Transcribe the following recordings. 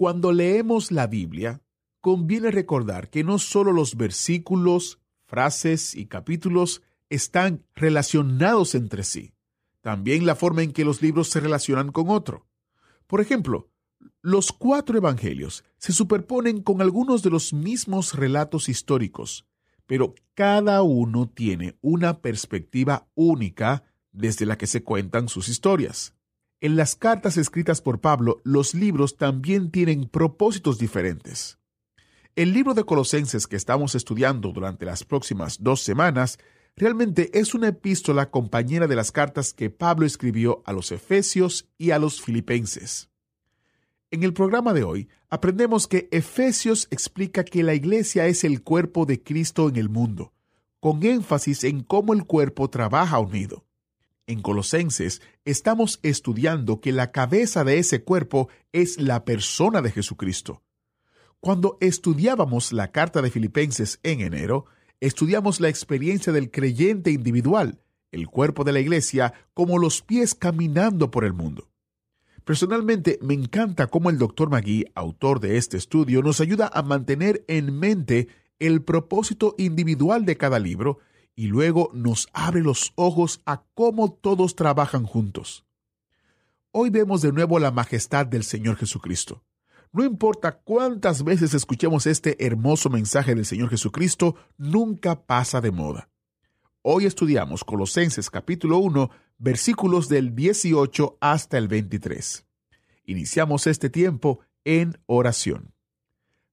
Cuando leemos la Biblia, conviene recordar que no solo los versículos, frases y capítulos están relacionados entre sí, también la forma en que los libros se relacionan con otro. Por ejemplo, los cuatro evangelios se superponen con algunos de los mismos relatos históricos, pero cada uno tiene una perspectiva única desde la que se cuentan sus historias. En las cartas escritas por Pablo, los libros también tienen propósitos diferentes. El libro de Colosenses que estamos estudiando durante las próximas dos semanas realmente es una epístola compañera de las cartas que Pablo escribió a los Efesios y a los Filipenses. En el programa de hoy aprendemos que Efesios explica que la iglesia es el cuerpo de Cristo en el mundo, con énfasis en cómo el cuerpo trabaja unido. En Colosenses estamos estudiando que la cabeza de ese cuerpo es la persona de Jesucristo. Cuando estudiábamos la carta de Filipenses en enero, estudiamos la experiencia del creyente individual, el cuerpo de la iglesia, como los pies caminando por el mundo. Personalmente me encanta cómo el Dr. Magui, autor de este estudio, nos ayuda a mantener en mente el propósito individual de cada libro y luego nos abre los ojos a cómo todos trabajan juntos. Hoy vemos de nuevo la majestad del Señor Jesucristo. No importa cuántas veces escuchemos este hermoso mensaje del Señor Jesucristo, nunca pasa de moda. Hoy estudiamos Colosenses capítulo 1, versículos del 18 hasta el 23. Iniciamos este tiempo en oración.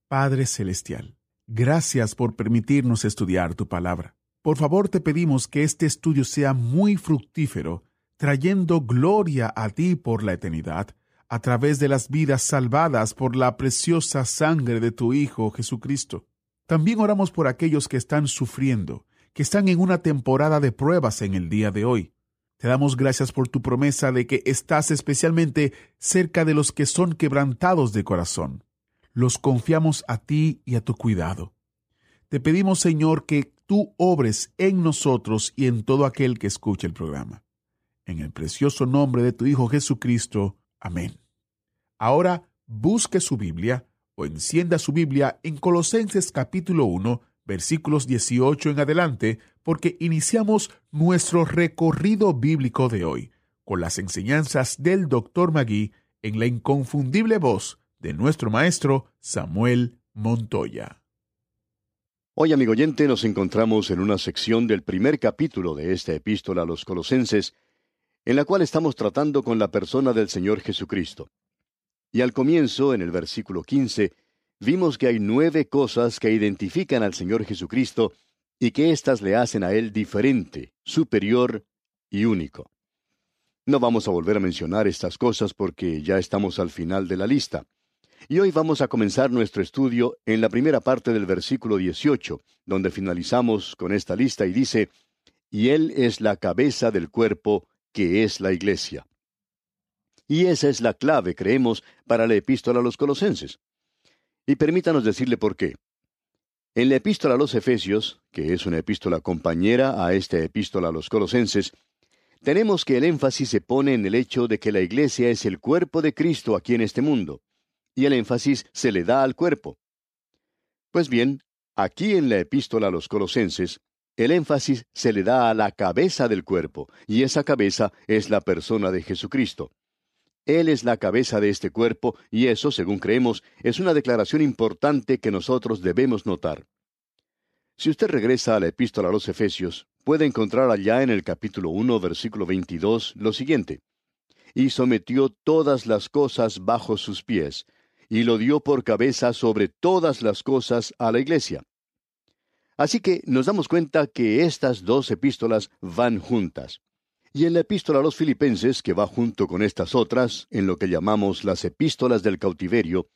Padre Celestial, gracias por permitirnos estudiar tu palabra. Por favor te pedimos que este estudio sea muy fructífero, trayendo gloria a ti por la eternidad, a través de las vidas salvadas por la preciosa sangre de tu Hijo Jesucristo. También oramos por aquellos que están sufriendo, que están en una temporada de pruebas en el día de hoy. Te damos gracias por tu promesa de que estás especialmente cerca de los que son quebrantados de corazón. Los confiamos a ti y a tu cuidado. Te pedimos, Señor, que tú obres en nosotros y en todo aquel que escuche el programa. En el precioso nombre de tu Hijo Jesucristo. Amén. Ahora busque su Biblia o encienda su Biblia en Colosenses capítulo 1, versículos 18 en adelante, porque iniciamos nuestro recorrido bíblico de hoy con las enseñanzas del Dr. Magui en la inconfundible voz de nuestro maestro Samuel Montoya. Hoy, amigo oyente, nos encontramos en una sección del primer capítulo de esta epístola a los colosenses, en la cual estamos tratando con la persona del Señor Jesucristo. Y al comienzo, en el versículo 15, vimos que hay nueve cosas que identifican al Señor Jesucristo y que éstas le hacen a Él diferente, superior y único. No vamos a volver a mencionar estas cosas porque ya estamos al final de la lista. Y hoy vamos a comenzar nuestro estudio en la primera parte del versículo 18, donde finalizamos con esta lista y dice, y Él es la cabeza del cuerpo, que es la iglesia. Y esa es la clave, creemos, para la epístola a los colosenses. Y permítanos decirle por qué. En la epístola a los Efesios, que es una epístola compañera a esta epístola a los colosenses, tenemos que el énfasis se pone en el hecho de que la iglesia es el cuerpo de Cristo aquí en este mundo y el énfasis se le da al cuerpo. Pues bien, aquí en la epístola a los colosenses, el énfasis se le da a la cabeza del cuerpo, y esa cabeza es la persona de Jesucristo. Él es la cabeza de este cuerpo, y eso, según creemos, es una declaración importante que nosotros debemos notar. Si usted regresa a la epístola a los Efesios, puede encontrar allá en el capítulo 1, versículo 22, lo siguiente. Y sometió todas las cosas bajo sus pies, y lo dio por cabeza sobre todas las cosas a la iglesia. Así que nos damos cuenta que estas dos epístolas van juntas. Y en la epístola a los filipenses, que va junto con estas otras, en lo que llamamos las epístolas del cautiverio,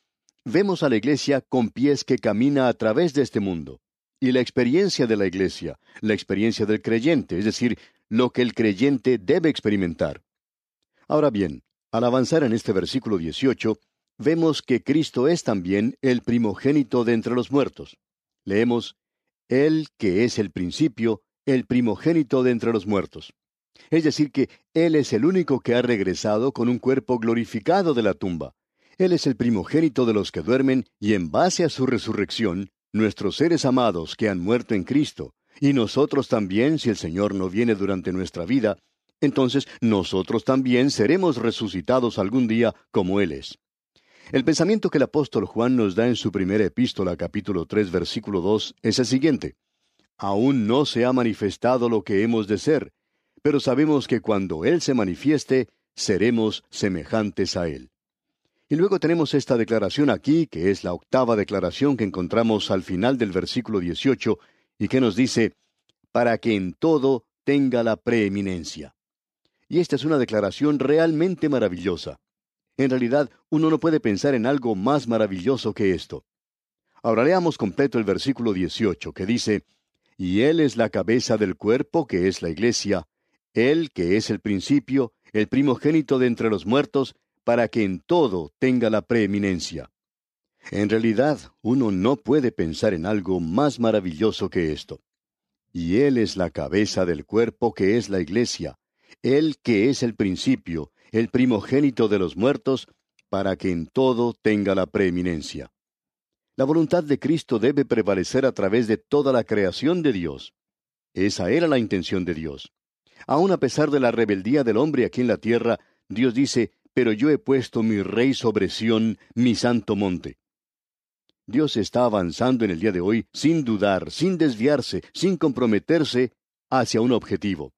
vemos a la iglesia con pies que camina a través de este mundo. Y la experiencia de la iglesia, la experiencia del creyente, es decir, lo que el creyente debe experimentar. Ahora bien, al avanzar en este versículo 18, vemos que Cristo es también el primogénito de entre los muertos. Leemos, Él que es el principio, el primogénito de entre los muertos. Es decir, que Él es el único que ha regresado con un cuerpo glorificado de la tumba. Él es el primogénito de los que duermen y en base a su resurrección, nuestros seres amados que han muerto en Cristo, y nosotros también, si el Señor no viene durante nuestra vida, entonces nosotros también seremos resucitados algún día como Él es. El pensamiento que el apóstol Juan nos da en su primera epístola, capítulo 3, versículo 2, es el siguiente. Aún no se ha manifestado lo que hemos de ser, pero sabemos que cuando Él se manifieste, seremos semejantes a Él. Y luego tenemos esta declaración aquí, que es la octava declaración que encontramos al final del versículo 18, y que nos dice, para que en todo tenga la preeminencia. Y esta es una declaración realmente maravillosa. En realidad, uno no puede pensar en algo más maravilloso que esto. Ahora leamos completo el versículo 18, que dice, Y Él es la cabeza del cuerpo, que es la iglesia, él que es el principio, el primogénito de entre los muertos, para que en todo tenga la preeminencia. En realidad, uno no puede pensar en algo más maravilloso que esto. Y Él es la cabeza del cuerpo que es la iglesia, Él que es el principio, el primogénito de los muertos, para que en todo tenga la preeminencia. La voluntad de Cristo debe prevalecer a través de toda la creación de Dios. Esa era la intención de Dios. Aun a pesar de la rebeldía del hombre aquí en la tierra, Dios dice, pero yo he puesto mi rey sobre Sión, mi santo monte. Dios está avanzando en el día de hoy sin dudar, sin desviarse, sin comprometerse hacia un objetivo.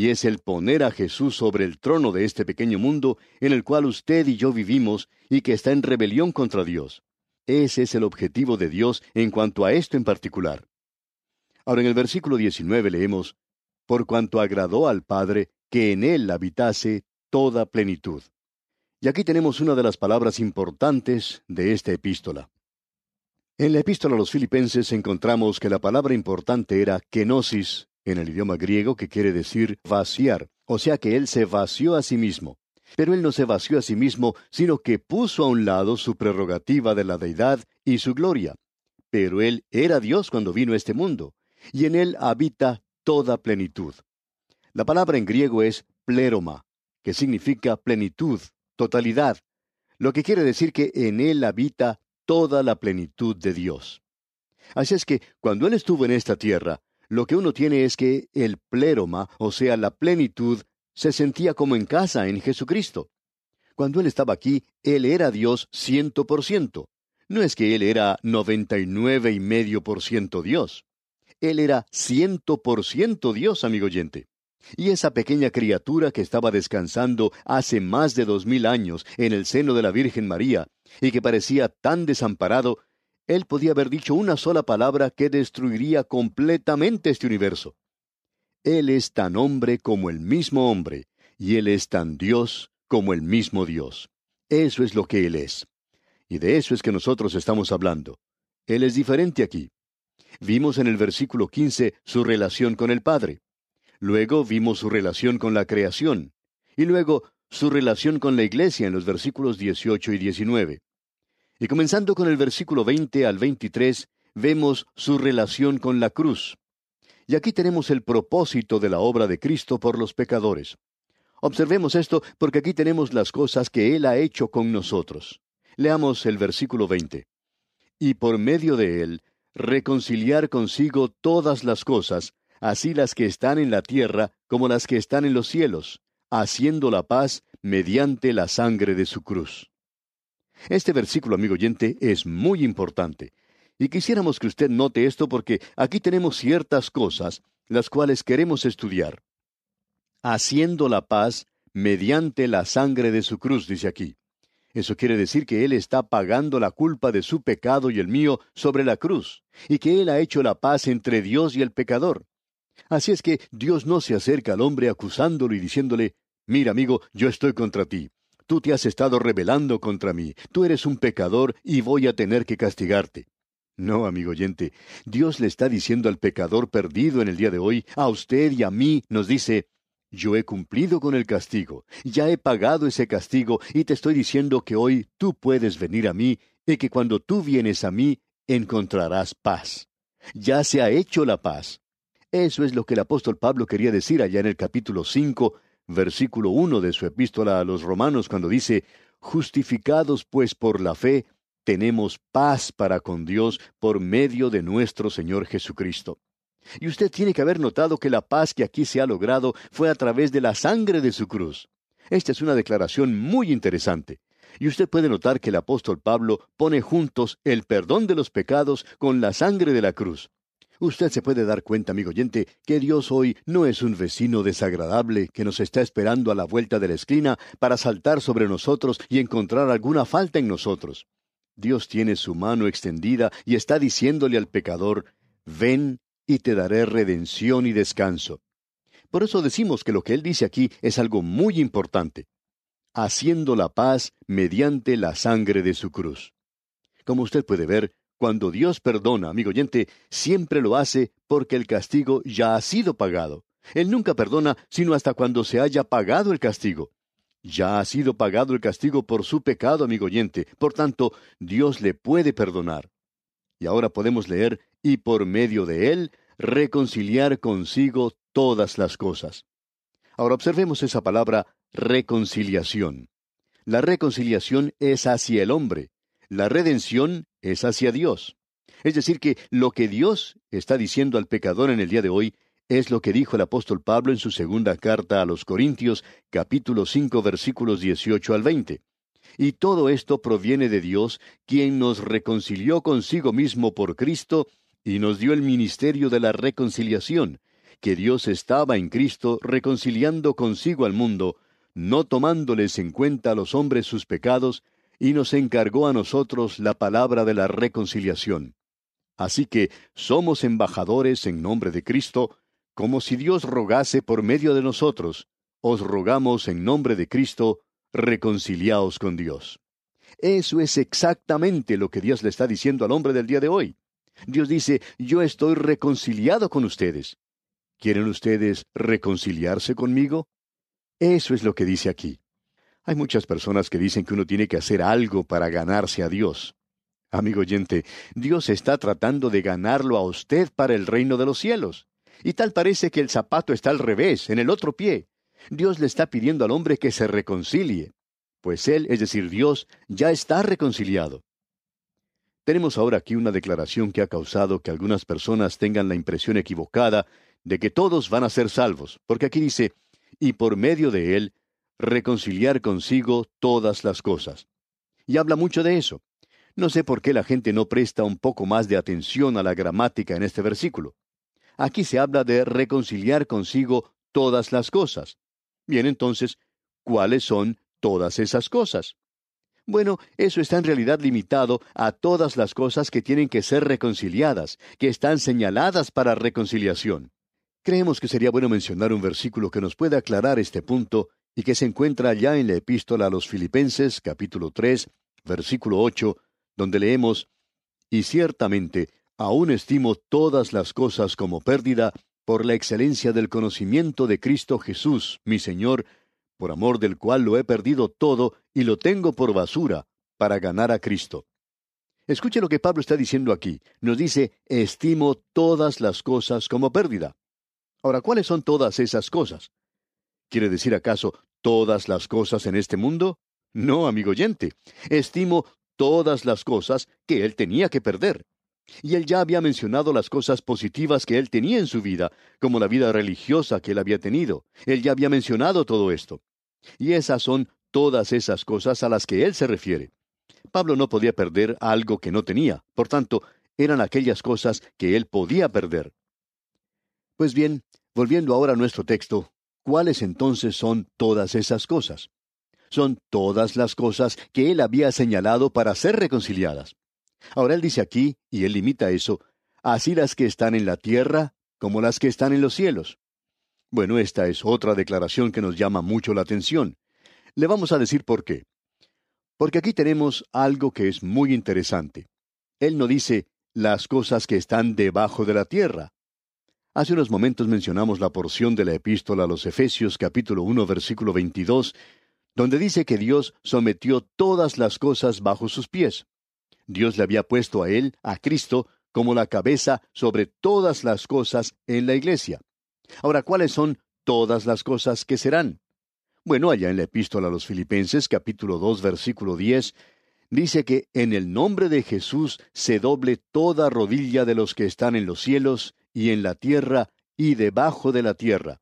Y es el poner a Jesús sobre el trono de este pequeño mundo en el cual usted y yo vivimos y que está en rebelión contra Dios. Ese es el objetivo de Dios en cuanto a esto en particular. Ahora en el versículo 19 leemos, por cuanto agradó al Padre que en él habitase toda plenitud. Y aquí tenemos una de las palabras importantes de esta epístola. En la epístola a los filipenses encontramos que la palabra importante era kenosis, en el idioma griego que quiere decir vaciar, o sea que él se vació a sí mismo. Pero él no se vació a sí mismo, sino que puso a un lado su prerrogativa de la deidad y su gloria. Pero él era Dios cuando vino a este mundo, y en él habita toda plenitud. La palabra en griego es pleroma, que significa plenitud, totalidad, lo que quiere decir que en él habita toda la plenitud de Dios. Así es que cuando Él estuvo en esta tierra, lo que uno tiene es que el pleroma, o sea, la plenitud, se sentía como en casa en Jesucristo. Cuando Él estaba aquí, Él era Dios ciento por ciento. No es que Él era noventa y nueve y medio por ciento Dios. Él era ciento por ciento Dios, amigo oyente. Y esa pequeña criatura que estaba descansando hace más de dos mil años en el seno de la Virgen María, y que parecía tan desamparado, él podía haber dicho una sola palabra que destruiría completamente este universo. Él es tan hombre como el mismo hombre, y Él es tan Dios como el mismo Dios. Eso es lo que Él es. Y de eso es que nosotros estamos hablando. Él es diferente aquí. Vimos en el versículo 15 su relación con el Padre. Luego vimos su relación con la creación. Y luego su relación con la iglesia en los versículos 18 y 19. Y comenzando con el versículo 20 al 23, vemos su relación con la cruz. Y aquí tenemos el propósito de la obra de Cristo por los pecadores. Observemos esto porque aquí tenemos las cosas que Él ha hecho con nosotros. Leamos el versículo 20. Y por medio de Él reconciliar consigo todas las cosas, así las que están en la tierra como las que están en los cielos, haciendo la paz mediante la sangre de su cruz. Este versículo, amigo oyente, es muy importante. Y quisiéramos que usted note esto porque aquí tenemos ciertas cosas las cuales queremos estudiar. Haciendo la paz mediante la sangre de su cruz, dice aquí. Eso quiere decir que Él está pagando la culpa de su pecado y el mío sobre la cruz, y que Él ha hecho la paz entre Dios y el pecador. Así es que Dios no se acerca al hombre acusándolo y diciéndole, Mira, amigo, yo estoy contra ti. Tú te has estado rebelando contra mí. Tú eres un pecador y voy a tener que castigarte. No, amigo oyente, Dios le está diciendo al pecador perdido en el día de hoy, a usted y a mí, nos dice, yo he cumplido con el castigo, ya he pagado ese castigo y te estoy diciendo que hoy tú puedes venir a mí y que cuando tú vienes a mí encontrarás paz. Ya se ha hecho la paz. Eso es lo que el apóstol Pablo quería decir allá en el capítulo 5, versículo 1 de su epístola a los romanos cuando dice, Justificados pues por la fe, tenemos paz para con Dios por medio de nuestro Señor Jesucristo. Y usted tiene que haber notado que la paz que aquí se ha logrado fue a través de la sangre de su cruz. Esta es una declaración muy interesante. Y usted puede notar que el apóstol Pablo pone juntos el perdón de los pecados con la sangre de la cruz. Usted se puede dar cuenta, amigo oyente, que Dios hoy no es un vecino desagradable que nos está esperando a la vuelta de la esquina para saltar sobre nosotros y encontrar alguna falta en nosotros. Dios tiene su mano extendida y está diciéndole al pecador, ven y te daré redención y descanso. Por eso decimos que lo que Él dice aquí es algo muy importante, haciendo la paz mediante la sangre de su cruz. Como usted puede ver, cuando Dios perdona, amigo oyente, siempre lo hace porque el castigo ya ha sido pagado. Él nunca perdona sino hasta cuando se haya pagado el castigo. Ya ha sido pagado el castigo por su pecado, amigo oyente. Por tanto, Dios le puede perdonar. Y ahora podemos leer, y por medio de él, reconciliar consigo todas las cosas. Ahora observemos esa palabra reconciliación. La reconciliación es hacia el hombre. La redención es hacia Dios. Es decir, que lo que Dios está diciendo al pecador en el día de hoy es lo que dijo el apóstol Pablo en su segunda carta a los Corintios, capítulo 5, versículos 18 al 20. Y todo esto proviene de Dios, quien nos reconcilió consigo mismo por Cristo y nos dio el ministerio de la reconciliación, que Dios estaba en Cristo reconciliando consigo al mundo, no tomándoles en cuenta a los hombres sus pecados, y nos encargó a nosotros la palabra de la reconciliación. Así que somos embajadores en nombre de Cristo, como si Dios rogase por medio de nosotros, os rogamos en nombre de Cristo, reconciliaos con Dios. Eso es exactamente lo que Dios le está diciendo al hombre del día de hoy. Dios dice, yo estoy reconciliado con ustedes. ¿Quieren ustedes reconciliarse conmigo? Eso es lo que dice aquí. Hay muchas personas que dicen que uno tiene que hacer algo para ganarse a Dios. Amigo oyente, Dios está tratando de ganarlo a usted para el reino de los cielos. Y tal parece que el zapato está al revés, en el otro pie. Dios le está pidiendo al hombre que se reconcilie, pues él, es decir, Dios, ya está reconciliado. Tenemos ahora aquí una declaración que ha causado que algunas personas tengan la impresión equivocada de que todos van a ser salvos, porque aquí dice, y por medio de él, reconciliar consigo todas las cosas. Y habla mucho de eso. No sé por qué la gente no presta un poco más de atención a la gramática en este versículo. Aquí se habla de reconciliar consigo todas las cosas. Bien, entonces, ¿cuáles son todas esas cosas? Bueno, eso está en realidad limitado a todas las cosas que tienen que ser reconciliadas, que están señaladas para reconciliación. Creemos que sería bueno mencionar un versículo que nos pueda aclarar este punto y que se encuentra ya en la epístola a los Filipenses capítulo 3, versículo 8, donde leemos, Y ciertamente aún estimo todas las cosas como pérdida por la excelencia del conocimiento de Cristo Jesús, mi Señor, por amor del cual lo he perdido todo y lo tengo por basura, para ganar a Cristo. Escuche lo que Pablo está diciendo aquí. Nos dice, estimo todas las cosas como pérdida. Ahora, ¿cuáles son todas esas cosas? ¿Quiere decir acaso todas las cosas en este mundo? No, amigo oyente. Estimo todas las cosas que él tenía que perder. Y él ya había mencionado las cosas positivas que él tenía en su vida, como la vida religiosa que él había tenido. Él ya había mencionado todo esto. Y esas son todas esas cosas a las que él se refiere. Pablo no podía perder algo que no tenía, por tanto, eran aquellas cosas que él podía perder. Pues bien, volviendo ahora a nuestro texto, ¿cuáles entonces son todas esas cosas? Son todas las cosas que él había señalado para ser reconciliadas. Ahora él dice aquí, y él limita eso, así las que están en la tierra como las que están en los cielos. Bueno, esta es otra declaración que nos llama mucho la atención. Le vamos a decir por qué. Porque aquí tenemos algo que es muy interesante. Él no dice las cosas que están debajo de la tierra. Hace unos momentos mencionamos la porción de la epístola a los Efesios capítulo 1 versículo 22, donde dice que Dios sometió todas las cosas bajo sus pies. Dios le había puesto a él, a Cristo, como la cabeza sobre todas las cosas en la iglesia. Ahora, ¿cuáles son todas las cosas que serán? Bueno, allá en la epístola a los Filipenses capítulo 2 versículo 10 dice que en el nombre de Jesús se doble toda rodilla de los que están en los cielos y en la tierra y debajo de la tierra.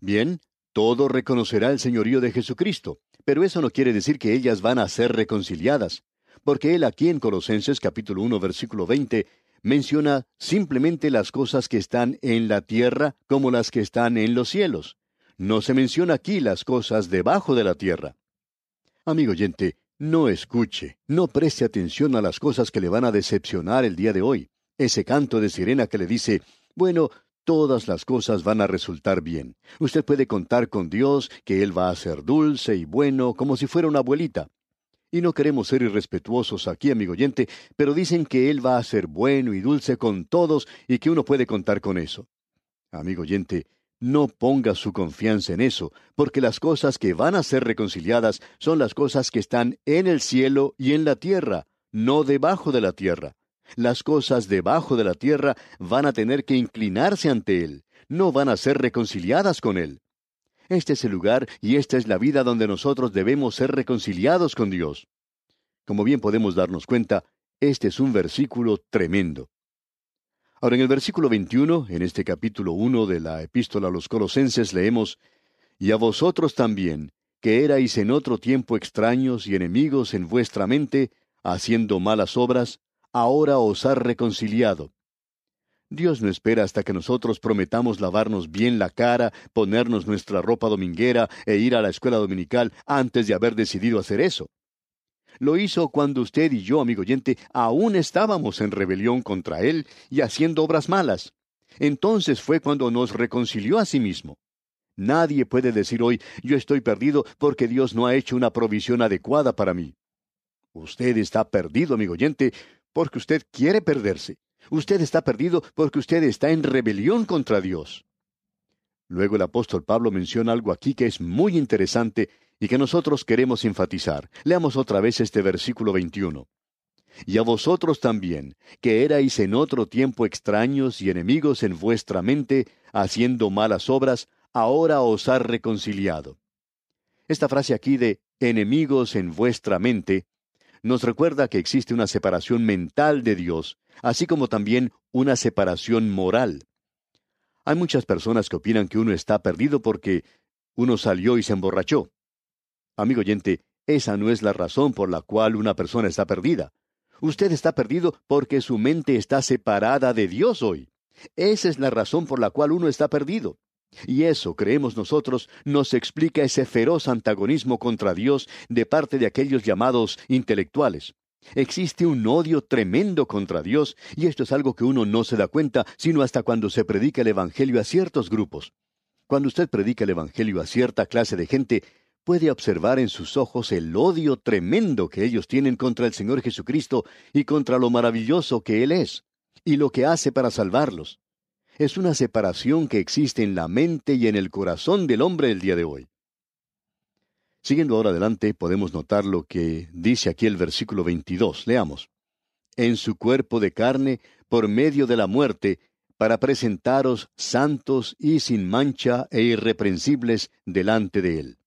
Bien, todo reconocerá el señorío de Jesucristo, pero eso no quiere decir que ellas van a ser reconciliadas, porque él aquí en Colosenses capítulo 1 versículo 20 menciona simplemente las cosas que están en la tierra como las que están en los cielos. No se menciona aquí las cosas debajo de la tierra. Amigo oyente, no escuche, no preste atención a las cosas que le van a decepcionar el día de hoy. Ese canto de sirena que le dice, bueno, todas las cosas van a resultar bien. Usted puede contar con Dios que Él va a ser dulce y bueno como si fuera una abuelita. Y no queremos ser irrespetuosos aquí, amigo oyente, pero dicen que Él va a ser bueno y dulce con todos y que uno puede contar con eso. Amigo oyente, no ponga su confianza en eso, porque las cosas que van a ser reconciliadas son las cosas que están en el cielo y en la tierra, no debajo de la tierra. Las cosas debajo de la tierra van a tener que inclinarse ante Él, no van a ser reconciliadas con Él. Este es el lugar y esta es la vida donde nosotros debemos ser reconciliados con Dios. Como bien podemos darnos cuenta, este es un versículo tremendo. Ahora en el versículo 21, en este capítulo 1 de la epístola a los colosenses, leemos, Y a vosotros también, que erais en otro tiempo extraños y enemigos en vuestra mente, haciendo malas obras, ahora os ha reconciliado Dios no espera hasta que nosotros prometamos lavarnos bien la cara, ponernos nuestra ropa dominguera e ir a la escuela dominical antes de haber decidido hacer eso. Lo hizo cuando usted y yo, amigo oyente, aún estábamos en rebelión contra Él y haciendo obras malas. Entonces fue cuando nos reconcilió a sí mismo. Nadie puede decir hoy, yo estoy perdido porque Dios no ha hecho una provisión adecuada para mí. Usted está perdido, amigo oyente, porque usted quiere perderse. Usted está perdido porque usted está en rebelión contra Dios. Luego el apóstol Pablo menciona algo aquí que es muy interesante y que nosotros queremos enfatizar. Leamos otra vez este versículo 21. Y a vosotros también, que erais en otro tiempo extraños y enemigos en vuestra mente, haciendo malas obras, ahora os ha reconciliado. Esta frase aquí de enemigos en vuestra mente nos recuerda que existe una separación mental de Dios así como también una separación moral. Hay muchas personas que opinan que uno está perdido porque uno salió y se emborrachó. Amigo oyente, esa no es la razón por la cual una persona está perdida. Usted está perdido porque su mente está separada de Dios hoy. Esa es la razón por la cual uno está perdido. Y eso, creemos nosotros, nos explica ese feroz antagonismo contra Dios de parte de aquellos llamados intelectuales. Existe un odio tremendo contra Dios, y esto es algo que uno no se da cuenta sino hasta cuando se predica el Evangelio a ciertos grupos. Cuando usted predica el Evangelio a cierta clase de gente, puede observar en sus ojos el odio tremendo que ellos tienen contra el Señor Jesucristo y contra lo maravilloso que Él es, y lo que hace para salvarlos. Es una separación que existe en la mente y en el corazón del hombre el día de hoy. Siguiendo ahora adelante, podemos notar lo que dice aquí el versículo 22. Leamos. En su cuerpo de carne, por medio de la muerte, para presentaros santos y sin mancha e irreprensibles delante de Él.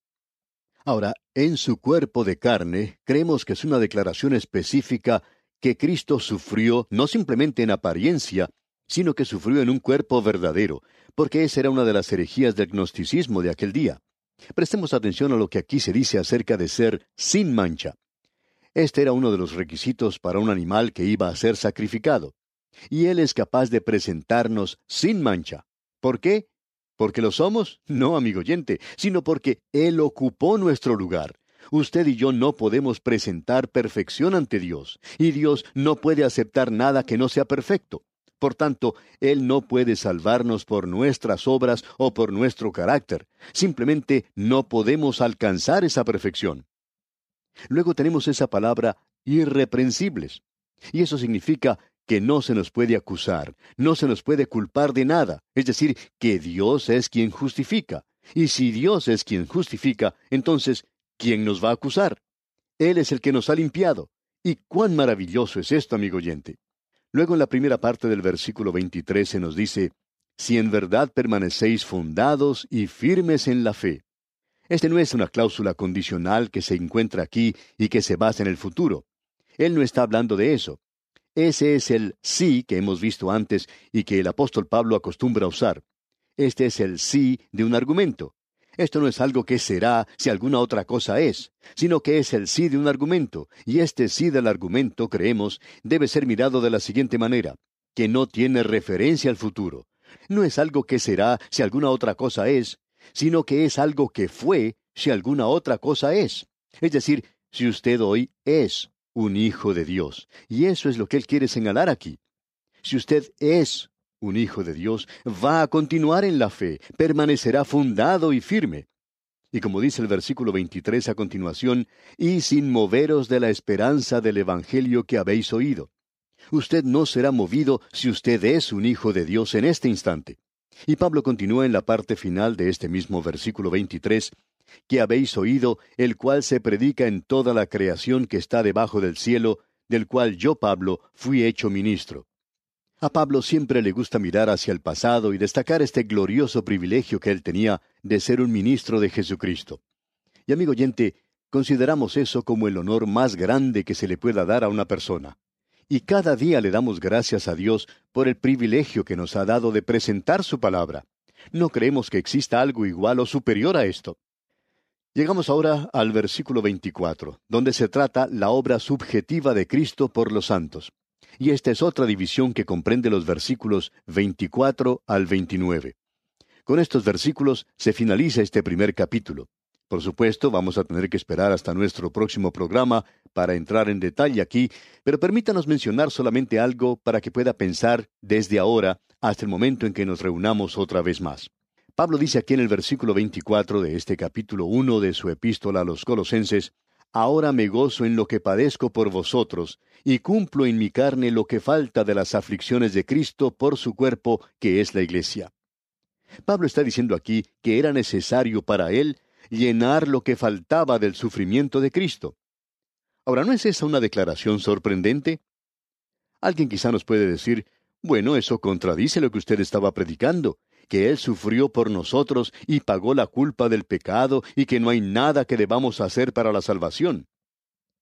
Ahora, en su cuerpo de carne, creemos que es una declaración específica que Cristo sufrió no simplemente en apariencia, sino que sufrió en un cuerpo verdadero, porque esa era una de las herejías del gnosticismo de aquel día. Prestemos atención a lo que aquí se dice acerca de ser sin mancha. Este era uno de los requisitos para un animal que iba a ser sacrificado. Y Él es capaz de presentarnos sin mancha. ¿Por qué? ¿Porque lo somos? No, amigo oyente, sino porque Él ocupó nuestro lugar. Usted y yo no podemos presentar perfección ante Dios, y Dios no puede aceptar nada que no sea perfecto. Por tanto, Él no puede salvarnos por nuestras obras o por nuestro carácter. Simplemente no podemos alcanzar esa perfección. Luego tenemos esa palabra irreprensibles. Y eso significa que no se nos puede acusar, no se nos puede culpar de nada. Es decir, que Dios es quien justifica. Y si Dios es quien justifica, entonces, ¿quién nos va a acusar? Él es el que nos ha limpiado. Y cuán maravilloso es esto, amigo oyente. Luego en la primera parte del versículo 23 se nos dice, Si en verdad permanecéis fundados y firmes en la fe. Este no es una cláusula condicional que se encuentra aquí y que se basa en el futuro. Él no está hablando de eso. Ese es el sí que hemos visto antes y que el apóstol Pablo acostumbra usar. Este es el sí de un argumento. Esto no es algo que será si alguna otra cosa es, sino que es el sí de un argumento, y este sí del argumento, creemos, debe ser mirado de la siguiente manera, que no tiene referencia al futuro. No es algo que será si alguna otra cosa es, sino que es algo que fue si alguna otra cosa es. Es decir, si usted hoy es un hijo de Dios. Y eso es lo que él quiere señalar aquí. Si usted es un hijo de Dios, va a continuar en la fe, permanecerá fundado y firme. Y como dice el versículo 23 a continuación, y sin moveros de la esperanza del Evangelio que habéis oído. Usted no será movido si usted es un hijo de Dios en este instante. Y Pablo continúa en la parte final de este mismo versículo 23, que habéis oído, el cual se predica en toda la creación que está debajo del cielo, del cual yo, Pablo, fui hecho ministro. A Pablo siempre le gusta mirar hacia el pasado y destacar este glorioso privilegio que él tenía de ser un ministro de Jesucristo. Y amigo oyente, consideramos eso como el honor más grande que se le pueda dar a una persona. Y cada día le damos gracias a Dios por el privilegio que nos ha dado de presentar su palabra. No creemos que exista algo igual o superior a esto. Llegamos ahora al versículo 24, donde se trata la obra subjetiva de Cristo por los santos y esta es otra división que comprende los versículos 24 al 29. Con estos versículos se finaliza este primer capítulo. Por supuesto, vamos a tener que esperar hasta nuestro próximo programa para entrar en detalle aquí, pero permítanos mencionar solamente algo para que pueda pensar desde ahora hasta el momento en que nos reunamos otra vez más. Pablo dice aquí en el versículo 24 de este capítulo 1 de su epístola a los Colosenses, Ahora me gozo en lo que padezco por vosotros, y cumplo en mi carne lo que falta de las aflicciones de Cristo por su cuerpo, que es la Iglesia. Pablo está diciendo aquí que era necesario para él llenar lo que faltaba del sufrimiento de Cristo. Ahora, ¿no es esa una declaración sorprendente? Alguien quizá nos puede decir, bueno, eso contradice lo que usted estaba predicando que Él sufrió por nosotros y pagó la culpa del pecado y que no hay nada que debamos hacer para la salvación.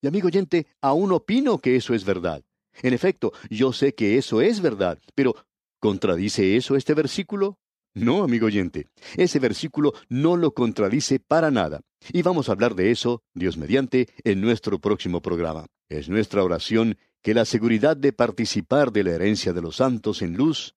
Y amigo oyente, aún opino que eso es verdad. En efecto, yo sé que eso es verdad, pero ¿contradice eso este versículo? No, amigo oyente, ese versículo no lo contradice para nada. Y vamos a hablar de eso, Dios mediante, en nuestro próximo programa. Es nuestra oración que la seguridad de participar de la herencia de los santos en luz